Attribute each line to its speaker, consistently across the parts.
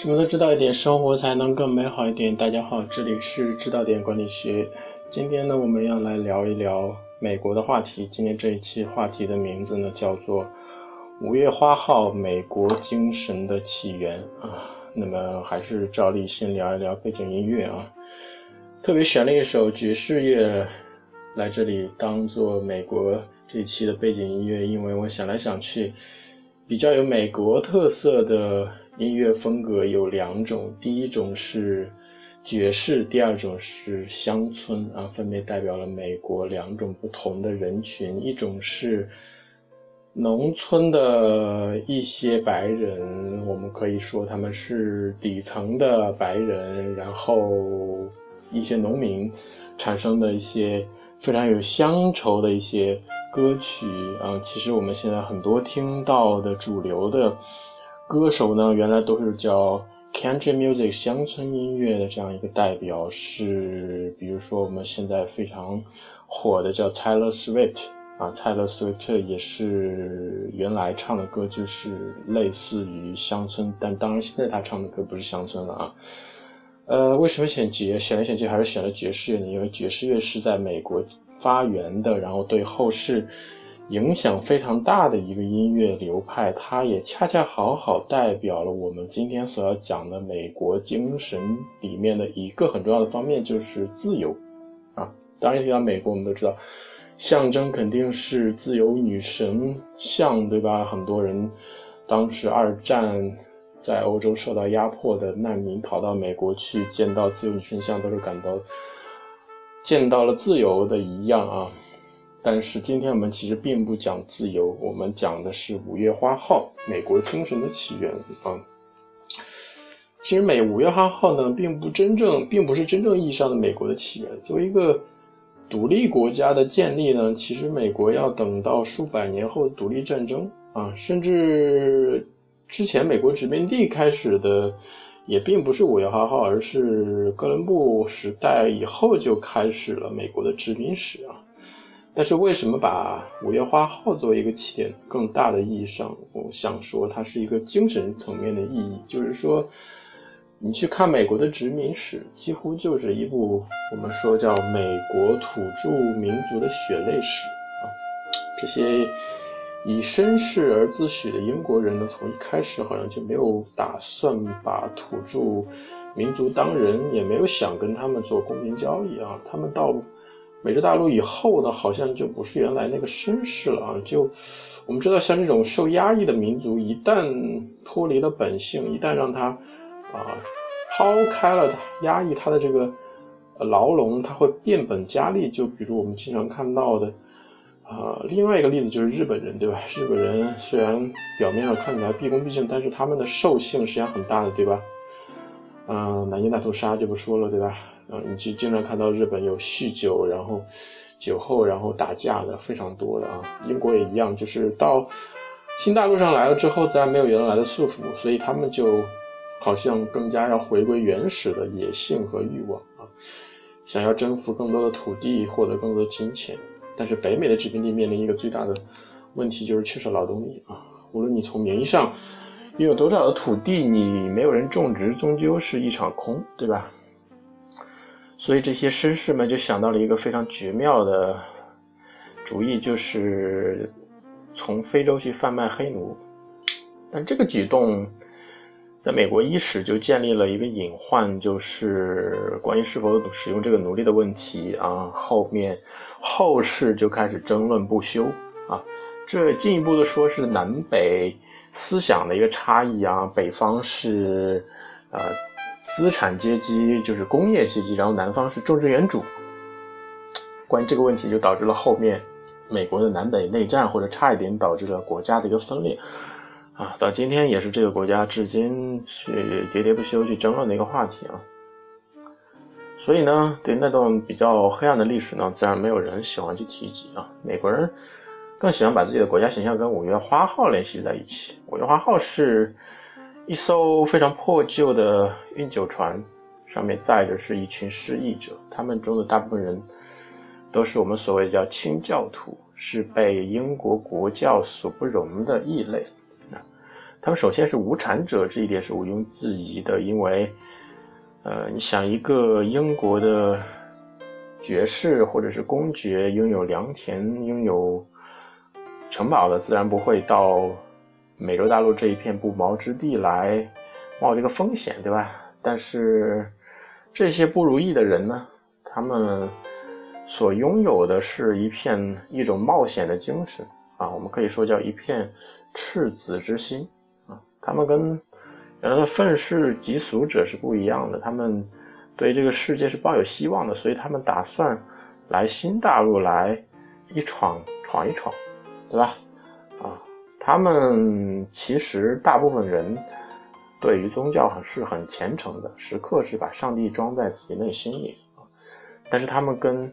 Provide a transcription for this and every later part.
Speaker 1: 什么都知道一点，生活才能更美好一点。大家好，这里是知道点管理学。今天呢，我们要来聊一聊美国的话题。今天这一期话题的名字呢，叫做《五月花号：美国精神的起源》啊。那么还是照例先聊一聊背景音乐啊。特别选了一首爵士乐来这里当做美国这一期的背景音乐，因为我想来想去，比较有美国特色的。音乐风格有两种，第一种是爵士，第二种是乡村啊，分别代表了美国两种不同的人群。一种是农村的一些白人，我们可以说他们是底层的白人，然后一些农民产生的一些非常有乡愁的一些歌曲啊。其实我们现在很多听到的主流的。歌手呢，原来都是叫 country music 乡村音乐的这样一个代表，是比如说我们现在非常火的叫 Taylor Swift 啊，Taylor Swift 也是原来唱的歌就是类似于乡村，但当然现在他唱的歌不是乡村了啊。呃，为什么选爵？选来选去还是选了爵士乐呢？因为爵士乐是在美国发源的，然后对后世。影响非常大的一个音乐流派，它也恰恰好好代表了我们今天所要讲的美国精神里面的一个很重要的方面，就是自由。啊，当然提到美国，我们都知道，象征肯定是自由女神像，对吧？很多人当时二战在欧洲受到压迫的难民逃到美国去，见到自由女神像，都是感到见到了自由的一样啊。但是今天我们其实并不讲自由，我们讲的是五月花号，美国精神的起源啊。其实美五月花号呢，并不真正，并不是真正意义上的美国的起源。作为一个独立国家的建立呢，其实美国要等到数百年后的独立战争啊，甚至之前美国殖民地开始的，也并不是五月花号，而是哥伦布时代以后就开始了美国的殖民史啊。但是为什么把五月花号作为一个起点？更大的意义上，我想说它是一个精神层面的意义，就是说，你去看美国的殖民史，几乎就是一部我们说叫美国土著民族的血泪史啊。这些以绅士而自诩的英国人呢，从一开始好像就没有打算把土著民族当人，也没有想跟他们做公平交易啊。他们到美洲大陆以后呢，好像就不是原来那个绅士了啊！就我们知道，像这种受压抑的民族，一旦脱离了本性，一旦让他啊抛开了压抑他的这个牢笼，他会变本加厉。就比如我们经常看到的啊，另外一个例子就是日本人，对吧？日本人虽然表面上看起来毕恭毕敬，但是他们的兽性实际上很大的，对吧？嗯，南京大屠杀就不说了，对吧？啊，你就经常看到日本有酗酒，然后酒后然后打架的非常多的啊。英国也一样，就是到新大陆上来了之后，自然没有原来的束缚，所以他们就好像更加要回归原始的野性和欲望啊，想要征服更多的土地，获得更多的金钱。但是北美的殖民地面临一个最大的问题，就是缺少劳动力啊。无论你从名义上拥有多少的土地，你没有人种植，终究是一场空，对吧？所以这些绅士们就想到了一个非常绝妙的主意，就是从非洲去贩卖黑奴。但这个举动在美国伊始就建立了一个隐患，就是关于是否使用这个奴隶的问题啊。后面后世就开始争论不休啊。这进一步的说是南北思想的一个差异啊。北方是呃。资产阶级就是工业阶级，然后南方是种植园主。关于这个问题，就导致了后面美国的南北内战，或者差一点导致了国家的一个分裂。啊，到今天也是这个国家至今是喋喋不休去争论的一个话题啊。所以呢，对那段比较黑暗的历史呢，自然没有人喜欢去提及啊。美国人更喜欢把自己的国家形象跟五月花号联系在一起。五月花号是。一艘非常破旧的运酒船，上面载着是一群失意者，他们中的大部分人都是我们所谓叫清教徒，是被英国国教所不容的异类啊。他们首先是无产者，这一点是毋庸置疑的，因为，呃，你想一个英国的爵士或者是公爵拥有良田、拥有城堡的，自然不会到美洲大陆这一片不毛之地来冒这个风险，对吧？但是这些不如意的人呢，他们所拥有的是一片一种冒险的精神啊，我们可以说叫一片赤子之心啊。他们跟原来的愤世嫉俗者是不一样的，他们对这个世界是抱有希望的，所以他们打算来新大陆来一闯闯一闯，对吧？他们其实大部分人对于宗教是很虔诚的，时刻是把上帝装在自己内心里啊。但是他们跟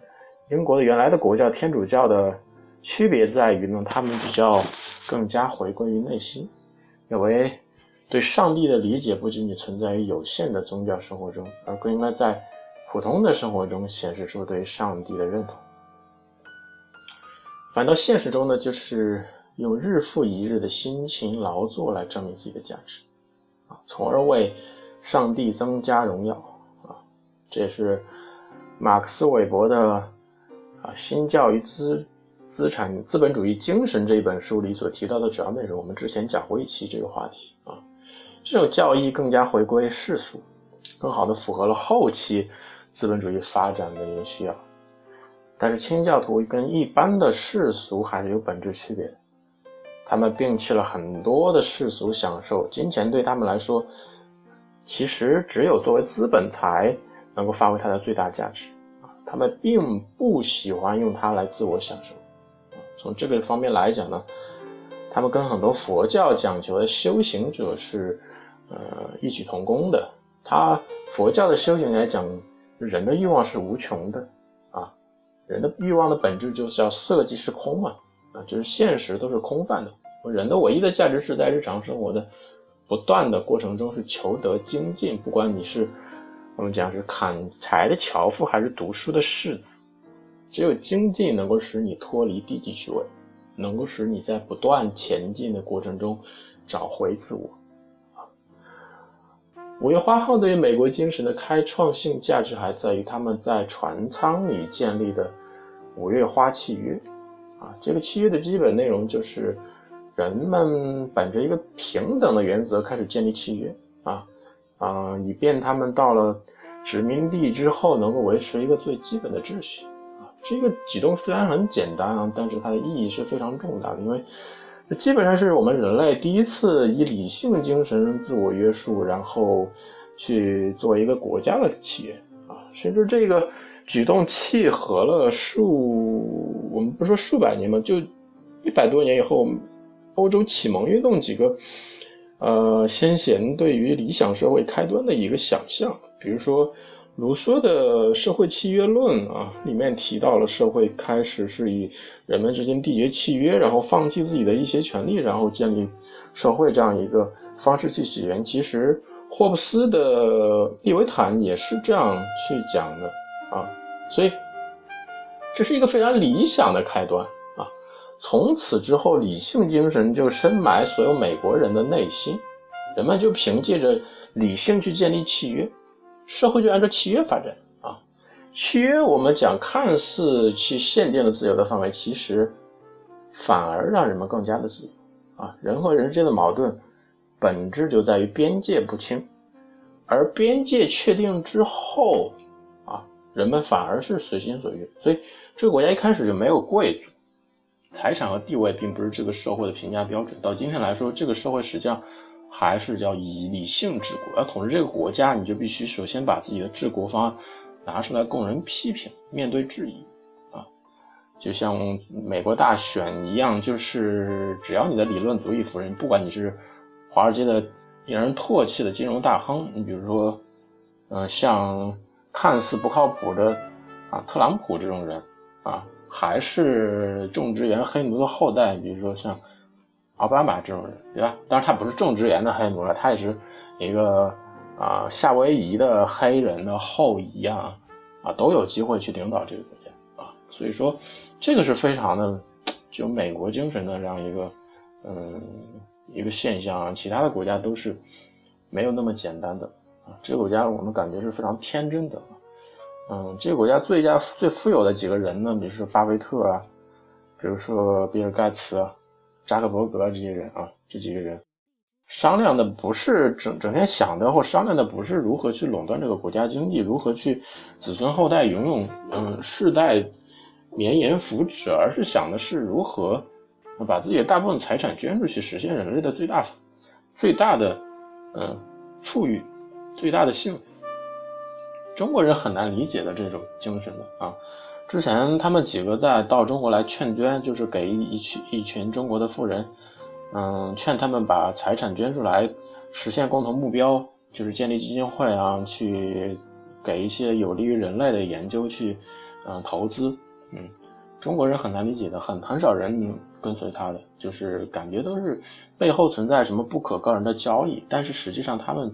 Speaker 1: 英国的原来的国教天主教的区别在于呢，他们比较更加回归于内心。认为对上帝的理解不仅仅存在于有限的宗教生活中，而更应该在普通的生活中显示出对上帝的认同。反倒现实中呢，就是用日复一日的辛勤劳作来证明自己的价值，啊，从而为上帝增加荣耀，啊，这也是马克思韦伯的啊新教与资。资产资本主义精神这一本书里所提到的主要内容，我们之前讲过一期这个话题啊。这种教义更加回归世俗，更好的符合了后期资本主义发展的一个需要。但是清教徒跟一般的世俗还是有本质区别的，他们摒弃了很多的世俗享受，金钱对他们来说，其实只有作为资本才能够发挥它的最大价值啊。他们并不喜欢用它来自我享受。从这个方面来讲呢，他们跟很多佛教讲求的修行者是，呃，异曲同工的。他佛教的修行来讲，人的欲望是无穷的，啊，人的欲望的本质就是要色即是空嘛，就是现实都是空泛的。人的唯一的价值是在日常生活的不断的过程中是求得精进，不管你是我们讲是砍柴的樵夫还是读书的士子。只有精进能够使你脱离低级趣味，能够使你在不断前进的过程中找回自我。五月花号对于美国精神的开创性价值还在于他们在船舱里建立的五月花契约。啊，这个契约的基本内容就是人们本着一个平等的原则开始建立契约。啊啊，以便他们到了殖民地之后能够维持一个最基本的秩序啊。这个举动虽然很简单啊，但是它的意义是非常重大的，因为这基本上是我们人类第一次以理性精神自我约束，然后去做一个国家的契约，甚至这个举动契合了数，我们不说数百年嘛，就一百多年以后，欧洲启蒙运动几个呃先贤对于理想社会开端的一个想象，比如说。卢梭的社会契约论啊，里面提到了社会开始是以人们之间缔结契约，然后放弃自己的一些权利，然后建立社会这样一个方式去起源。其实霍布斯的利维坦也是这样去讲的啊，所以这是一个非常理想的开端啊。从此之后，理性精神就深埋所有美国人的内心，人们就凭借着理性去建立契约。社会就按照契约发展啊，契约我们讲看似去限定了自由的范围，其实反而让人们更加的自由啊。人和人之间的矛盾本质就在于边界不清，而边界确定之后啊，人们反而是随心所欲。所以这个国家一开始就没有贵族，财产和地位并不是这个社会的评价标准。到今天来说，这个社会实际上。还是叫以理性治国，要统治这个国家，你就必须首先把自己的治国方案拿出来供人批评、面对质疑，啊，就像美国大选一样，就是只要你的理论足以服人，不管你是华尔街的令人唾弃的金融大亨，你比如说，嗯，像看似不靠谱的啊特朗普这种人，啊，还是种植园黑奴的后代，比如说像。奥巴马这种人，对吧？当然，他不是种植园的黑奴了，他也是一个啊夏威夷的黑人的后裔啊，啊，都有机会去领导这个国家啊。所以说，这个是非常的具有美国精神的这样一个嗯一个现象啊，其他的国家都是没有那么简单的啊。这个国家我们感觉是非常天真的，嗯，这个国家最佳最富有的几个人呢，比如说巴菲特啊，比如说比尔盖茨啊、扎克伯格这些人啊，这几个人。商量的不是整整天想的或商量的不是如何去垄断这个国家经济，如何去子孙后代永永嗯世代绵延福祉，而是想的是如何把自己的大部分财产捐出去，实现人类的最大最大的嗯富裕，最大的幸福。中国人很难理解的这种精神的啊，之前他们几个在到中国来劝捐，就是给一群一群中国的富人。嗯，劝他们把财产捐出来，实现共同目标，就是建立基金会啊，去给一些有利于人类的研究去，嗯，投资。嗯，中国人很难理解的，很很少人跟随他的，就是感觉都是背后存在什么不可告人的交易，但是实际上他们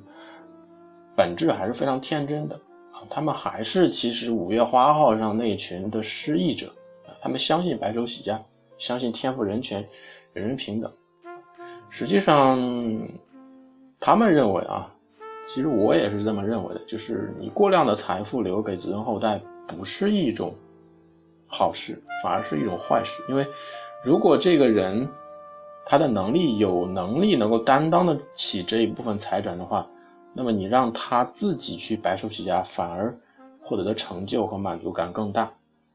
Speaker 1: 本质还是非常天真的啊，他们还是其实五月花号上那群的失意者他们相信白手起家，相信天赋人权，人人平等。实际上，他们认为啊，其实我也是这么认为的，就是你过量的财富留给子孙后代，不是一种好事，反而是一种坏事。因为如果这个人他的能力有能力能够担当得起这一部分财产的话，那么你让他自己去白手起家，反而获得的成就和满足感更大。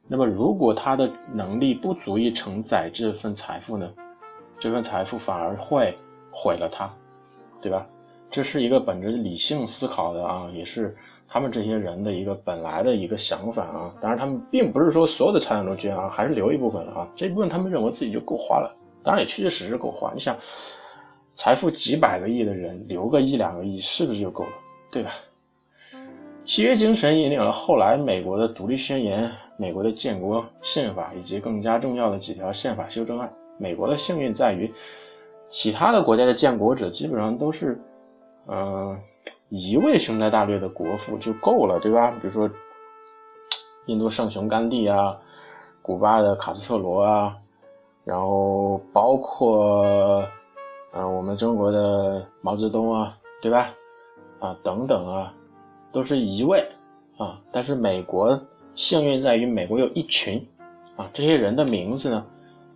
Speaker 1: 那么如果他的能力不足以承载这份财富呢？这份财富反而会毁了他，对吧？这是一个本着理性思考的啊，也是他们这些人的一个本来的一个想法啊。当然，他们并不是说所有的财产都捐啊，还是留一部分啊。这部分他们认为自己就够花了，当然也确确实实够花。你想，财富几百个亿的人留个一两个亿，是不是就够了？对吧？契约精神引领了后来美国的独立宣言、美国的建国宪法以及更加重要的几条宪法修正案。美国的幸运在于，其他的国家的建国者基本上都是，嗯，一位雄才大略的国父就够了，对吧？比如说，印度圣雄甘地啊，古巴的卡斯特罗啊，然后包括，嗯，我们中国的毛泽东啊，对吧？啊，等等啊，都是一位啊。但是美国幸运在于，美国有一群啊，这些人的名字呢？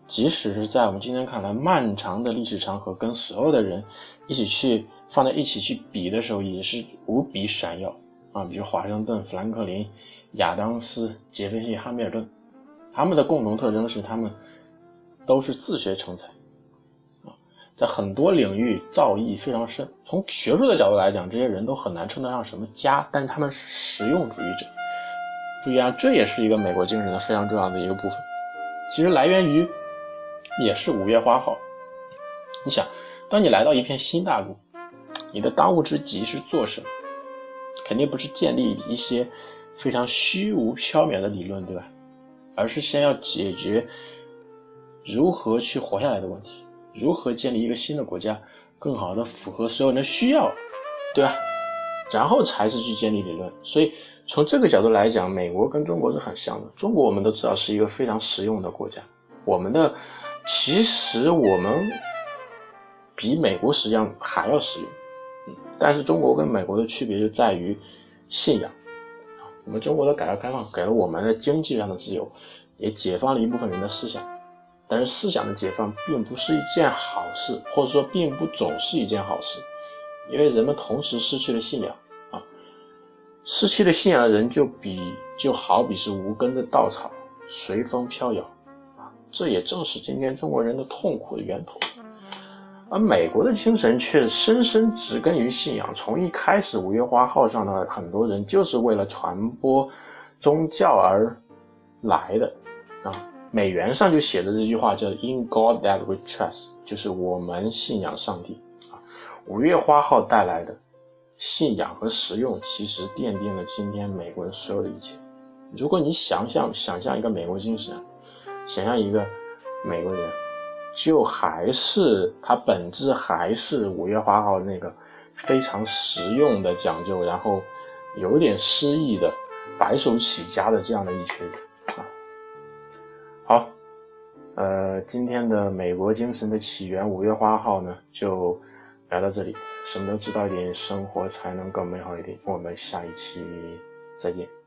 Speaker 1: 即使是在我们今天看来漫长的历史长河，跟所有的人一起去放在一起去比的时候，也是无比闪耀啊！比如华盛顿、富兰克林、亚当斯、杰斐逊、汉密尔顿，他们的共同特征是他们都是自学成才啊，在很多领域造诣非常深。从学术的角度来讲，这些人都很难称得上什么家，但是他们是实用主义者。注意啊，这也是一个美国精神的非常重要的一个部分，其实来源于。也是五月花号。你想，当你来到一片新大陆，你的当务之急是做什么？肯定不是建立一些非常虚无缥缈的理论，对吧？而是先要解决如何去活下来的问题，如何建立一个新的国家，更好的符合所有人的需要，对吧？然后才是去建立理论。所以从这个角度来讲，美国跟中国是很像的。中国我们都知道是一个非常实用的国家，我们的。其实我们比美国实际上还要实用，但是中国跟美国的区别就在于信仰啊。我们中国的改革开放给了我们的经济上的自由，也解放了一部分人的思想，但是思想的解放并不是一件好事，或者说并不总是一件好事，因为人们同时失去了信仰啊，失去了信仰的人就比就好比是无根的稻草，随风飘摇啊。这也正是今天中国人的痛苦的源头，而美国的精神却深深植根于信仰。从一开始，五月花号上的很多人就是为了传播宗教而来的啊。美元上就写的这句话叫 “In God that we trust”，就是我们信仰上帝啊。五月花号带来的信仰和实用，其实奠定了今天美国人所有的一切。如果你想象想象一个美国精神。想象一个美国人，就还是它本质还是五月花号那个非常实用的讲究，然后有点诗意的白手起家的这样的一群啊。好，呃，今天的美国精神的起源五月花号呢，就聊到这里。什么都知道一点，生活才能更美好一点。我们下一期再见。